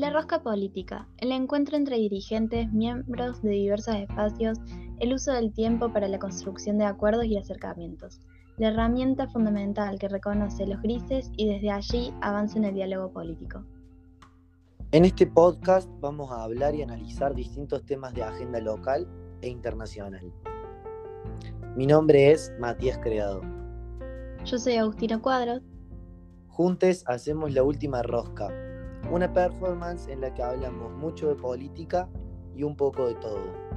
La rosca política, el encuentro entre dirigentes, miembros de diversos espacios, el uso del tiempo para la construcción de acuerdos y acercamientos, la herramienta fundamental que reconoce los grises y desde allí avanza en el diálogo político. En este podcast vamos a hablar y analizar distintos temas de agenda local e internacional. Mi nombre es Matías Creado. Yo soy Agustina Cuadros. Juntes hacemos La Última Rosca, una performance en la que hablamos mucho de política y un poco de todo.